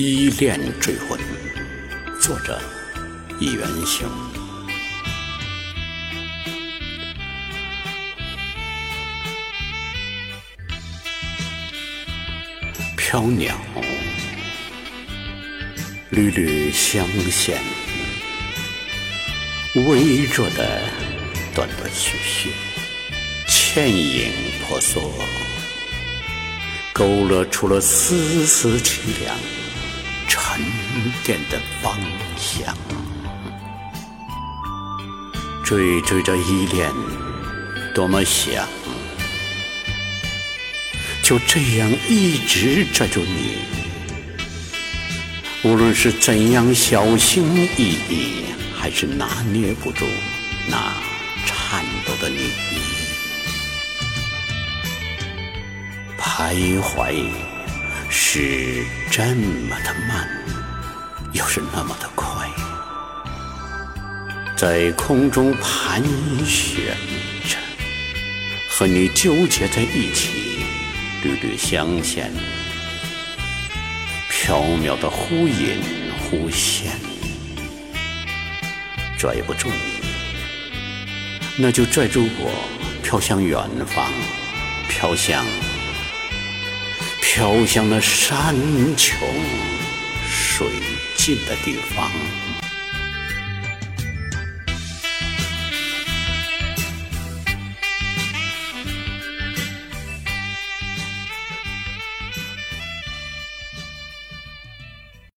依恋追魂，作者：一元兄。飘鸟，缕缕香线，微弱的断断续续，倩影婆娑，勾勒出了丝丝凄凉。沉淀的方向，追追着依恋，多么想，就这样一直拽住你。无论是怎样小心翼翼，还是拿捏不住那颤抖的你，徘徊。是这么的慢，又是那么的快，在空中盘旋着，和你纠结在一起，缕缕香线，飘渺的忽隐忽现，拽不住你，那就拽住我，飘向远方，飘向。飘向那山穷水尽的地方。